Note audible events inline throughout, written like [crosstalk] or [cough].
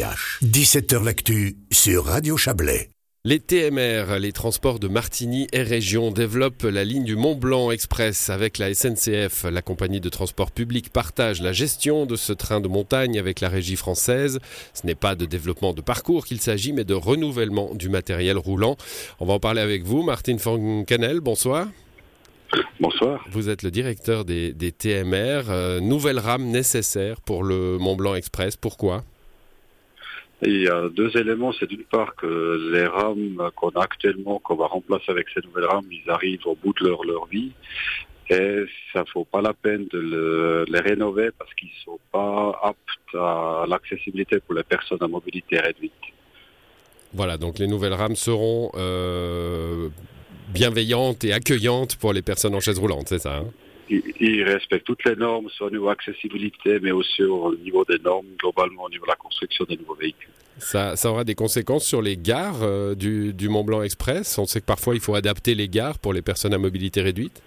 17h L'actu sur Radio Chablais. Les TMR, les transports de Martigny et région, développent la ligne du Mont Blanc Express avec la SNCF. La compagnie de transport public partage la gestion de ce train de montagne avec la régie française. Ce n'est pas de développement de parcours qu'il s'agit, mais de renouvellement du matériel roulant. On va en parler avec vous, Martine Foncanel. Bonsoir. Bonsoir. Vous êtes le directeur des, TMR. Euh, nouvelle rame nécessaire pour le Mont Blanc Express. Pourquoi? Il y a deux éléments. C'est d'une part que les rames qu'on a actuellement, qu'on va remplacer avec ces nouvelles rames, ils arrivent au bout de leur, vie. Et ça vaut pas la peine de les rénover parce qu'ils sont pas aptes à l'accessibilité pour les personnes à mobilité réduite. Voilà, donc les nouvelles rames seront euh, bienveillantes et accueillantes pour les personnes en chaise roulante, c'est ça hein? Il respecte toutes les normes, soit au niveau accessibilité, mais aussi au niveau des normes, globalement au niveau de la construction des nouveaux véhicules. Ça, aura des conséquences sur les gares euh, du, Mont Blanc Express? On sait que parfois il faut adapter les gares pour les personnes à mobilité réduite?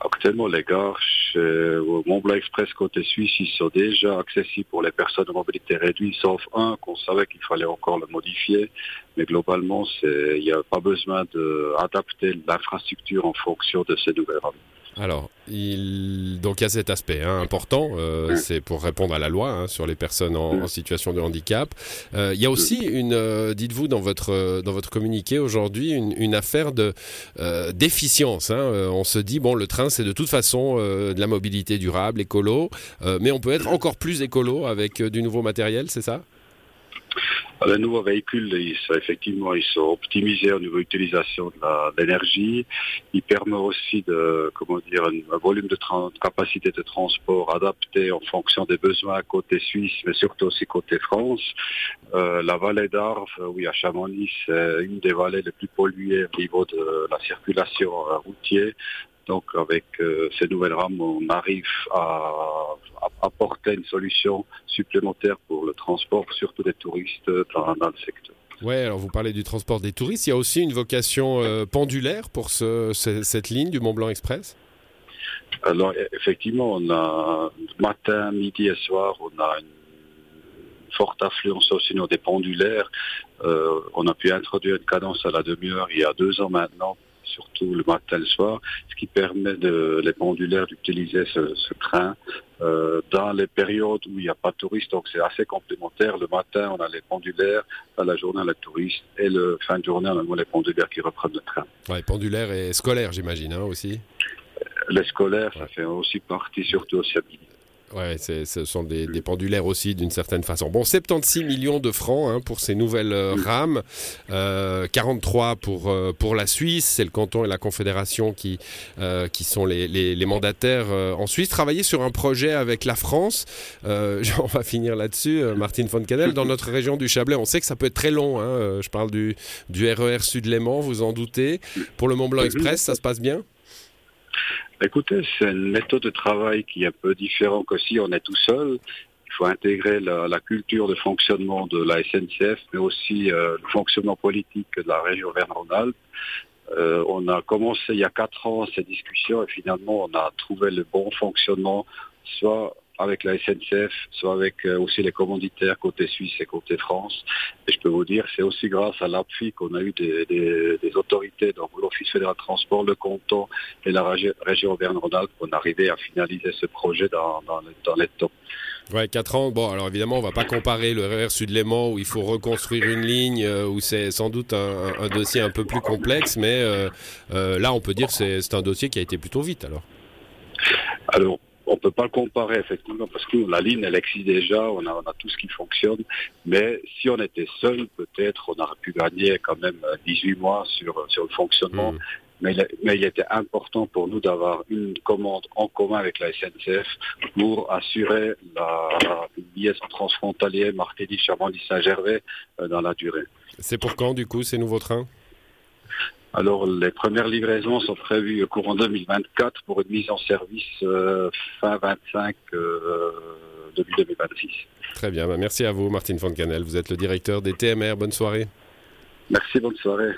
Actuellement, les gares au Mont Blanc Express côté suisse, ils sont déjà accessibles pour les personnes à mobilité réduite, sauf un qu'on savait qu'il fallait encore le modifier. Mais globalement, il n'y a pas besoin d'adapter l'infrastructure en fonction de ces nouvelles rames. Alors, il... donc il y a cet aspect hein, important, euh, c'est pour répondre à la loi hein, sur les personnes en, situation de handicap. Euh, il y a aussi une, euh, dites-vous dans votre dans votre communiqué aujourd'hui, une, affaire de d'efficience. Hein. on se dit bon, le train c'est de toute façon de la mobilité durable, écolo, mais on peut être encore plus écolo avec du nouveau matériel, c'est ça? Les nouveaux véhicules, ils sont, effectivement, ils sont optimisés au niveau utilisation de l'énergie. Ils permettent aussi de, comment dire, un, volume de, capacité de transport adapté en fonction des besoins côté Suisse, mais surtout aussi côté France. Euh, la vallée d'Arve, oui, à Chamonix, c'est une des vallées les plus polluées au niveau de la circulation routière. Donc avec euh, ces nouvelles rames, on arrive à, apporter une solution supplémentaire pour le transport, surtout des touristes dans, le secteur. Oui, alors vous parlez du transport des touristes. Il y a aussi une vocation euh, pendulaire pour cette ligne du Mont Blanc Express? Alors effectivement, on a matin, midi et soir, on a une forte affluence aussi des pendulaires. Euh, on a pu introduire une cadence à la demi-heure il y a deux ans maintenant surtout le matin et le soir, ce qui permet de, les pendulaires d'utiliser ce, train euh, dans les périodes où il n'y a pas de touristes. Donc c'est assez complémentaire. Le matin, on a les pendulaires, à la journée, on a les touristes, et le fin de journée, on a les pendulaires qui reprennent le train. Ouais, pendulaires et scolaires, j'imagine, hein, aussi Les scolaires, ça fait aussi partie, surtout aussi. Ouais, ce sont des, pendulaires aussi d'une certaine façon. Bon, 76 millions de francs hein, pour ces nouvelles euh, rames, euh, 43 pour euh, pour la Suisse, c'est le canton et la confédération qui euh, qui sont les, les, les mandataires en Suisse. Travailler sur un projet avec la France, [laughs] on va finir là-dessus. Martine Foncanel, dans notre région du Chablais, on sait que ça peut être très long. Hein, je parle du du RER Sud-Léman, vous en doutez. Pour le Mont Blanc Express, ça se passe bien? Écoutez, c'est une méthode de travail qui est un peu différente que si on est tout seul. Il faut intégrer la, culture de fonctionnement de la SNCF, mais aussi euh, le fonctionnement politique de la région Verne-Rhône-Alpes. Euh, on a commencé il y a quatre ans ces discussions et finalement on a trouvé le bon fonctionnement, soit avec la SNCF, soit avec euh, aussi les commanditaires côté Suisse et côté France. Et je peux vous dire, c'est aussi grâce à l'appui qu'on a eu des, autorités, donc l'Office fédéral de transport, le canton et la région Auvergne-Rhône-Alpes qu'on arrivait à finaliser ce projet dans, les temps. Ouais, 4 ans. Bon, alors évidemment, on va pas comparer le RER Sud-Léman où il faut reconstruire une ligne, euh, où c'est sans doute un, dossier un peu plus complexe, mais euh, là, on peut dire que c'est un dossier qui a été plutôt vite alors. Alors, on peut pas le comparer effectivement parce que la ligne elle existe déjà, on a, on a tout ce qui fonctionne, mais si on était seul, peut-être on aurait pu gagner quand même 18 mois sur, sur le fonctionnement. Mmh. Mais, mais, il était important pour nous d'avoir une commande en commun avec la SNCF pour assurer la, liaison transfrontalière Martelly-Chamonix-Saint-Gervais euh, dans la durée. C'est pour quand du coup ces nouveaux trains? Alors, les premières livraisons sont prévues au courant 2024 pour une mise en service euh, fin 25 euh, début 2026. Très bien, bah, merci à vous Martine Foncanel, vous êtes le directeur des TMR, bonne soirée. Merci, bonne soirée.